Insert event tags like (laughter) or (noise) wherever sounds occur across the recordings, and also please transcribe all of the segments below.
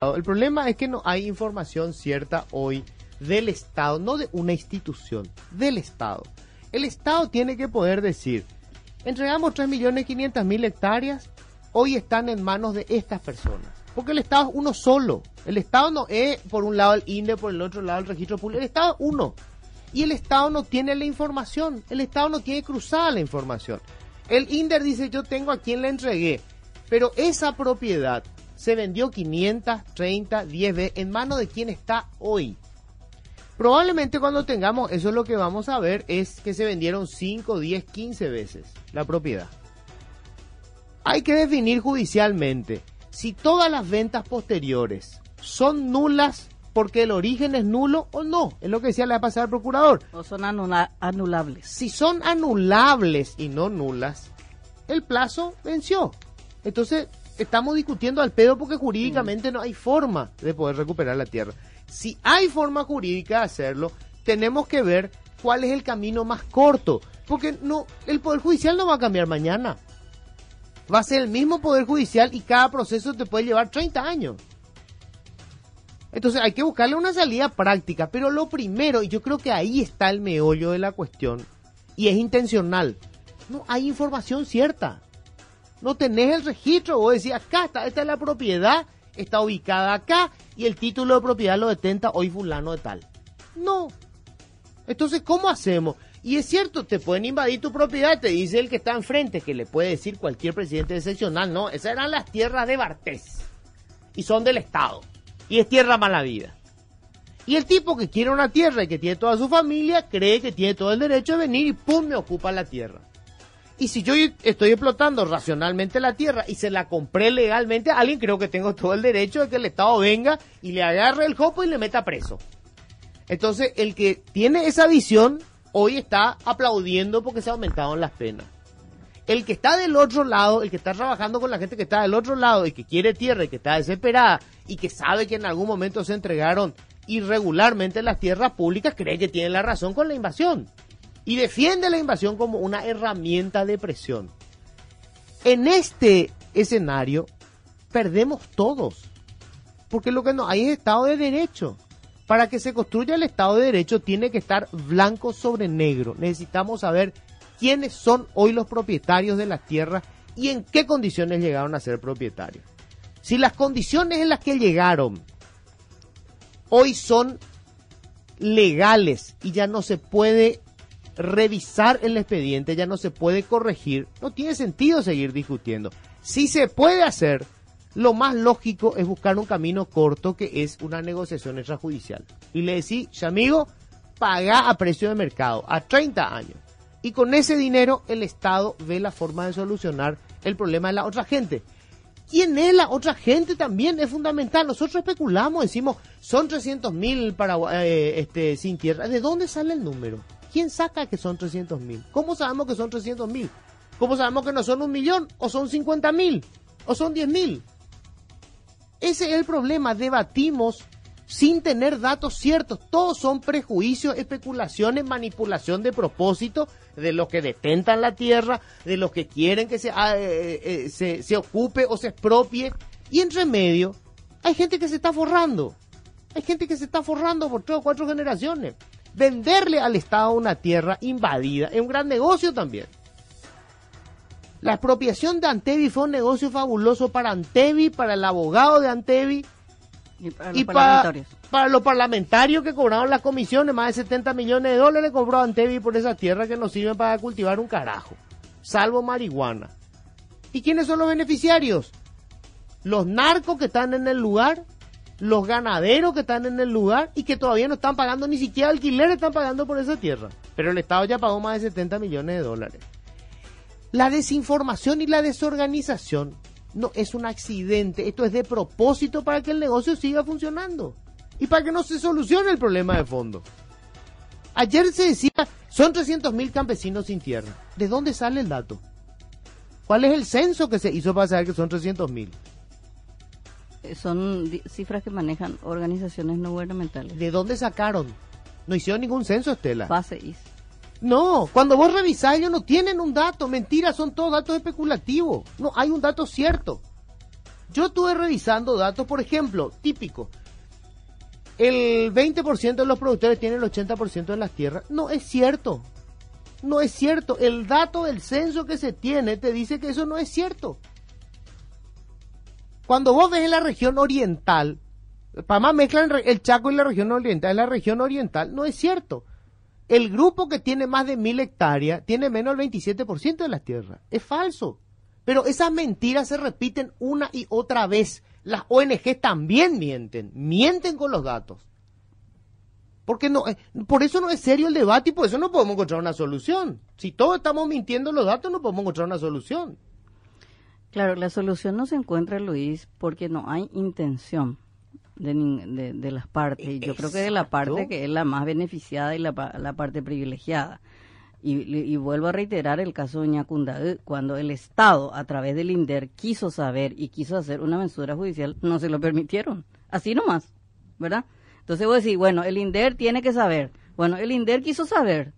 El problema es que no hay información cierta hoy del Estado, no de una institución, del Estado. El Estado tiene que poder decir, entregamos 3.500.000 hectáreas, hoy están en manos de estas personas. Porque el Estado es uno solo. El Estado no es por un lado el INDE, por el otro lado el registro público. El Estado es uno. Y el Estado no tiene la información. El Estado no tiene cruzada la información. El INDER dice, yo tengo a quien le entregué. Pero esa propiedad se vendió 530 10 veces en manos de quien está hoy. Probablemente cuando tengamos eso lo que vamos a ver es que se vendieron 5, 10, 15 veces la propiedad. Hay que definir judicialmente si todas las ventas posteriores son nulas porque el origen es nulo o no. Es lo que decía la pasada el procurador. O son anulables. Si son anulables y no nulas, el plazo venció. Entonces, estamos discutiendo al pedo porque jurídicamente no hay forma de poder recuperar la tierra. Si hay forma jurídica de hacerlo, tenemos que ver cuál es el camino más corto, porque no el poder judicial no va a cambiar mañana. Va a ser el mismo poder judicial y cada proceso te puede llevar 30 años. Entonces hay que buscarle una salida práctica, pero lo primero, y yo creo que ahí está el meollo de la cuestión, y es intencional, no hay información cierta no tenés el registro, vos decís, acá está, esta es la propiedad, está ubicada acá y el título de propiedad lo detenta hoy fulano de tal. No. Entonces, ¿cómo hacemos? Y es cierto, te pueden invadir tu propiedad, te dice el que está enfrente, que le puede decir cualquier presidente excepcional, no, esas eran las tierras de Bartés y son del Estado y es tierra mala vida. Y el tipo que quiere una tierra y que tiene toda su familia cree que tiene todo el derecho de venir y pum, me ocupa la tierra. Y si yo estoy explotando racionalmente la tierra y se la compré legalmente alguien, creo que tengo todo el derecho de que el Estado venga y le agarre el jopo y le meta preso. Entonces, el que tiene esa visión hoy está aplaudiendo porque se aumentaron las penas. El que está del otro lado, el que está trabajando con la gente que está del otro lado y que quiere tierra y que está desesperada y que sabe que en algún momento se entregaron irregularmente las tierras públicas, cree que tiene la razón con la invasión y defiende la invasión como una herramienta de presión. En este escenario perdemos todos, porque lo que no hay es Estado de Derecho. Para que se construya el Estado de Derecho tiene que estar blanco sobre negro. Necesitamos saber quiénes son hoy los propietarios de las tierras y en qué condiciones llegaron a ser propietarios. Si las condiciones en las que llegaron hoy son legales y ya no se puede revisar el expediente, ya no se puede corregir, no tiene sentido seguir discutiendo. Si se puede hacer, lo más lógico es buscar un camino corto que es una negociación extrajudicial. Y le decís, amigo, paga a precio de mercado, a 30 años. Y con ese dinero el Estado ve la forma de solucionar el problema de la otra gente. ¿Quién es la otra gente también? Es fundamental. Nosotros especulamos, decimos, son 300 mil eh, este, sin tierra. ¿De dónde sale el número? ¿Quién saca que son 300 mil? ¿Cómo sabemos que son 300 mil? ¿Cómo sabemos que no son un millón? ¿O son 50 mil? ¿O son 10 mil? Ese es el problema. Debatimos sin tener datos ciertos. Todos son prejuicios, especulaciones, manipulación de propósito de los que detentan la tierra, de los que quieren que se, ah, eh, eh, eh, se, se ocupe o se expropie. Y entre medio hay gente que se está forrando. Hay gente que se está forrando por tres o cuatro generaciones venderle al Estado una tierra invadida es un gran negocio también. La expropiación de Antevi fue un negocio fabuloso para Antevi, para el abogado de Antevi y para los parlamentarios. Para, los parlamentarios que cobraron las comisiones, más de 70 millones de dólares cobró Antevi por esa tierra que no sirve para cultivar un carajo, salvo marihuana. ¿Y quiénes son los beneficiarios? Los narcos que están en el lugar los ganaderos que están en el lugar y que todavía no están pagando ni siquiera alquiler, están pagando por esa tierra. Pero el Estado ya pagó más de 70 millones de dólares. La desinformación y la desorganización no es un accidente, esto es de propósito para que el negocio siga funcionando y para que no se solucione el problema de fondo. Ayer se decía, son 300 mil campesinos sin tierra. ¿De dónde sale el dato? ¿Cuál es el censo que se hizo para saber que son 300 mil? Eh, son cifras que manejan organizaciones no gubernamentales. ¿De dónde sacaron? No hicieron ningún censo, Estela. Base No, cuando vos revisás ellos no tienen un dato, mentira, son todos datos especulativos. No hay un dato cierto. Yo estuve revisando datos, por ejemplo, típico. El 20% de los productores tienen el 80% de las tierras. No es cierto. No es cierto. El dato del censo que se tiene te dice que eso no es cierto. Cuando vos ves en la región oriental, para más mezclan el Chaco y la región oriental, en la región oriental no es cierto. El grupo que tiene más de mil hectáreas tiene menos del 27% de las tierras. Es falso. Pero esas mentiras se repiten una y otra vez. Las ONG también mienten, mienten con los datos. Porque no, eh, por eso no es serio el debate y por eso no podemos encontrar una solución. Si todos estamos mintiendo los datos, no podemos encontrar una solución. Claro, la solución no se encuentra, Luis, porque no hay intención de, de, las partes. Yo creo que de la parte que es la más beneficiada y la, la parte privilegiada. Y, vuelvo a reiterar el caso de Ñacunda, cuando el Estado, a través del INDER, quiso saber y quiso hacer una mensura judicial, no se lo permitieron. Así nomás, ¿verdad? Entonces voy a decir, bueno, el INDER tiene que saber. Bueno, el INDER quiso saber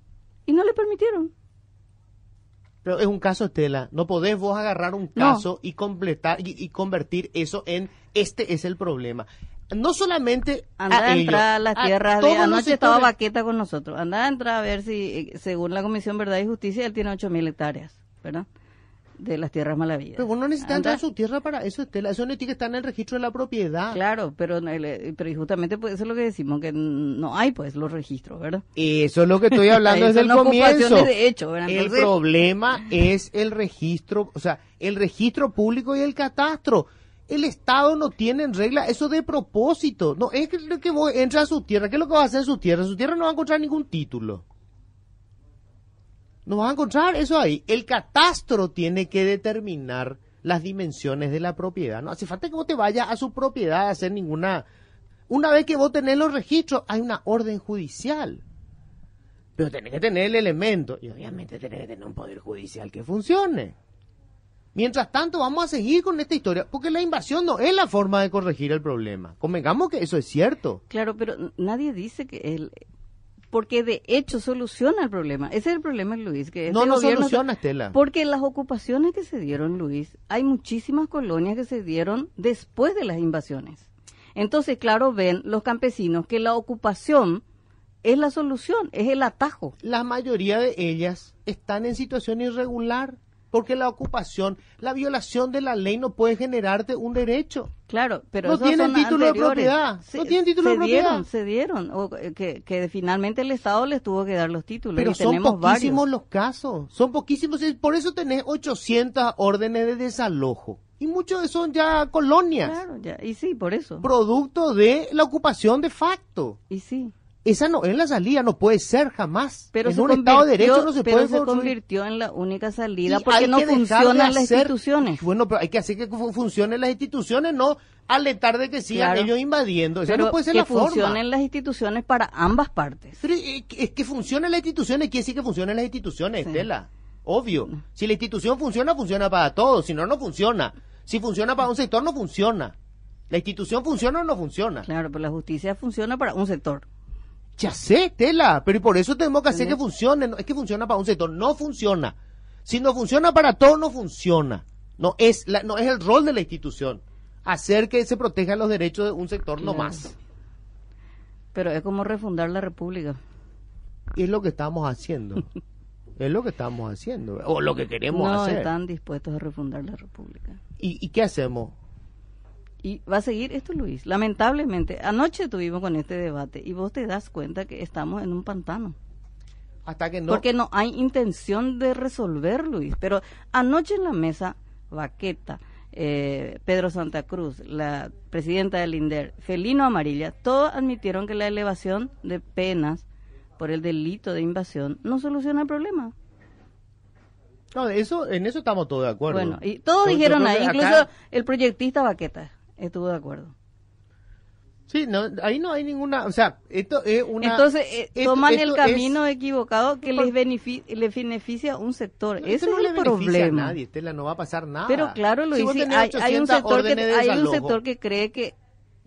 y no le permitieron. Pero es un caso, Estela. No podés vos agarrar un caso y completar y, convertir eso en este es el problema. No solamente anda a, entrar a las tierras de anoche estaba Baqueta con nosotros. Anda a entrar a ver si eh, según la Comisión Verdad y Justicia él tiene ocho mil hectáreas verdad de las tierras malavidas. Pero uno necesita entrar a su tierra para eso, Estela. Eso no tiene que estar en el registro de la propiedad. Claro, pero, eh, pero justamente pues, eso es lo que decimos, que no hay pues los registros, ¿verdad? Eso es lo que estoy (laughs) hablando desde el comienzo. De hecho, el problema es el registro, o sea, el registro público y el catastro el Estado no tiene en regla eso de propósito. No es que, que vos a su tierra. ¿Qué es lo que va a hacer en su tierra? En su tierra no va a encontrar ningún título. No va a encontrar eso ahí. El catastro tiene que determinar las dimensiones de la propiedad. No hace falta que vos te vayas a su propiedad a hacer ninguna. Una vez que vos tenés los registros, hay una orden judicial. Pero tenés que tener el elemento. Y obviamente tenés que tener un poder judicial que funcione. Mientras tanto, vamos a seguir con esta historia, porque la invasión no es la forma de corregir el problema. Convengamos que eso es cierto. Claro, pero nadie dice que él, porque de hecho soluciona el problema. Ese es el problema, Luis. Que no, no soluciona, Estela. Porque las ocupaciones que se dieron, Luis, hay muchísimas colonias que se dieron después de las invasiones. Entonces, claro, ven los campesinos que la ocupación es la solución, es el atajo. La mayoría de ellas están en situación irregular porque la ocupación, la violación de la ley no puede generarte un derecho. Claro, pero no tienen título de propiedad. no tienen título de propiedad. Dieron, se dieron, o que, que, finalmente el Estado les tuvo que dar los títulos. Pero son poquísimos los casos, son poquísimos, por eso tenés 800 órdenes de desalojo. Y muchos de son ya colonias. Claro, ya, y sí, por eso. Producto de la ocupación de facto. Y sí. Esa no es la salida, no puede ser jamás. Pero en un Estado de Derecho no se pero se convirtió en la única salida porque no funcionan las instituciones. Bueno, pero hay que hacer que funcionen las instituciones, no alentar de que sigan ellos invadiendo. Esa no puede ser que la forma. funcionen las instituciones para ambas partes. Pero es que funcionen las instituciones, quiere decir que funcionen las instituciones, Estela. Obvio. Si la institución funciona, funciona para todos. Si no, no funciona. Si funciona para un sector, no funciona. ¿La institución funciona o no funciona? Claro, pero la justicia funciona para un sector. Ya sé, Tela, pero por eso tenemos que hacer que funcione. No, es que funciona para un sector, no funciona. Si no funciona para todos, no funciona. No es, la, no es el rol de la institución hacer que se protejan los derechos de un sector no más. Pero es como refundar la República. Y es lo que estamos haciendo. (laughs) es lo que estamos haciendo. O lo que queremos hacer. No están dispuestos a refundar la República. ¿Y, ¿Y qué hacemos? Y va a seguir esto, Luis. Lamentablemente, anoche tuvimos con este debate y vos te das cuenta que estamos en un pantano. Hasta que no. Porque no hay intención de resolver, Luis. Pero anoche en la mesa, Vaqueta, eh, Pedro Santa Cruz, la presidenta del INDER, Felino Amarilla, todos admitieron que la elevación de penas por el delito de invasión no soluciona el problema. No, eso, en eso estamos todos de acuerdo. Bueno, y todos dijeron ahí, incluso el proyectista Vaqueta estuvo de acuerdo. Sí, no, ahí no hay ninguna, o sea, esto es una... Entonces, eh, toman el camino equivocado que les beneficia, les beneficia a un sector. Ese es el problema. A nadie, Estela, no va a pasar nada. Pero claro, lo dice, hay, un sector que, hay un sector que cree que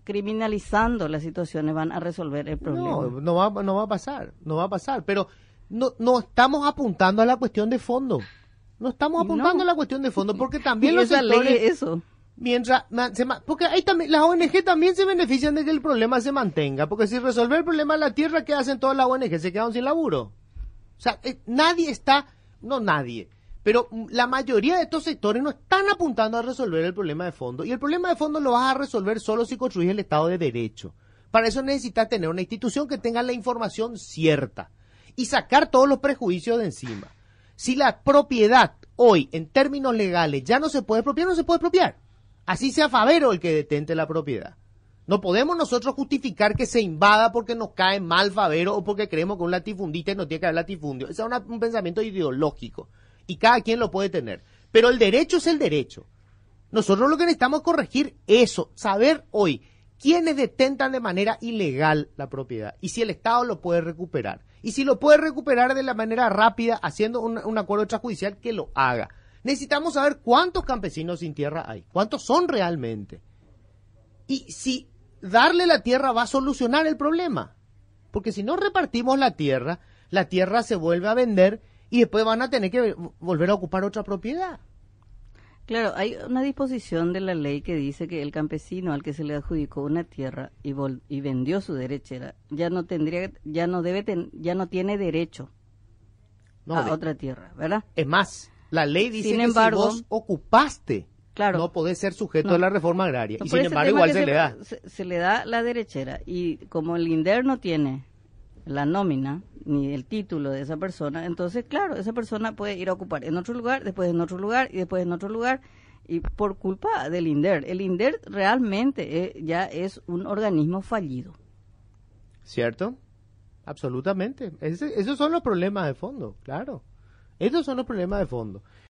criminalizando las situaciones van a resolver el problema. No, no va, no va a pasar, no va a pasar, pero no, no estamos apuntando a la cuestión de fondo. No estamos apuntando a la cuestión de fondo porque también (laughs) los sectores... eso mientras porque ahí también las ONG también se benefician de que el problema se mantenga, porque si resolver el problema de la tierra, ¿qué hacen todas las ONG? Se quedan sin laburo. O sea, eh, nadie está, no nadie, pero la mayoría de estos sectores no están apuntando a resolver el problema de fondo. Y el problema de fondo lo vas a resolver solo si construyes el Estado de Derecho. Para eso necesitas tener una institución que tenga la información cierta y sacar todos los prejuicios de encima. Si la propiedad hoy, en términos legales, ya no se puede expropiar, no se puede expropiar. Así sea Favero el que detente la propiedad. No podemos nosotros justificar que se invada porque nos cae mal Favero o porque creemos que un latifundista no tiene que haber latifundio. Ese es un pensamiento ideológico y cada quien lo puede tener. Pero el derecho es el derecho. Nosotros lo que necesitamos es corregir eso, saber hoy quiénes detentan de manera ilegal la propiedad y si el Estado lo puede recuperar. Y si lo puede recuperar de la manera rápida, haciendo un, un acuerdo extrajudicial, que lo haga. Necesitamos saber cuántos campesinos sin tierra hay, cuántos son realmente. Y si darle la tierra va a solucionar el problema. Porque si no repartimos la tierra, la tierra se vuelve a vender y después van a tener que volver a ocupar otra propiedad. Claro, hay una disposición de la ley que dice que el campesino al que se le adjudicó una tierra y, y vendió su derechera ya no tendría, ya no debe, ya no tiene derecho a otra tierra, ¿verdad? Es más, la ley dice que si vos ocupaste, claro, no podés ser sujeto a la reforma agraria. y sin embargo, igual se, le da. Se, le da la derechera. Y como el INDER no tiene la nómina ni el título de esa persona, entonces, claro, esa persona puede ir a ocupar en otro lugar, después en otro lugar y después en otro lugar. Y por culpa del INDER. El INDER realmente eh, ya es un organismo fallido. ¿Cierto? Absolutamente. esos son los problemas de fondo, claro. Estos son los problemas de fondo.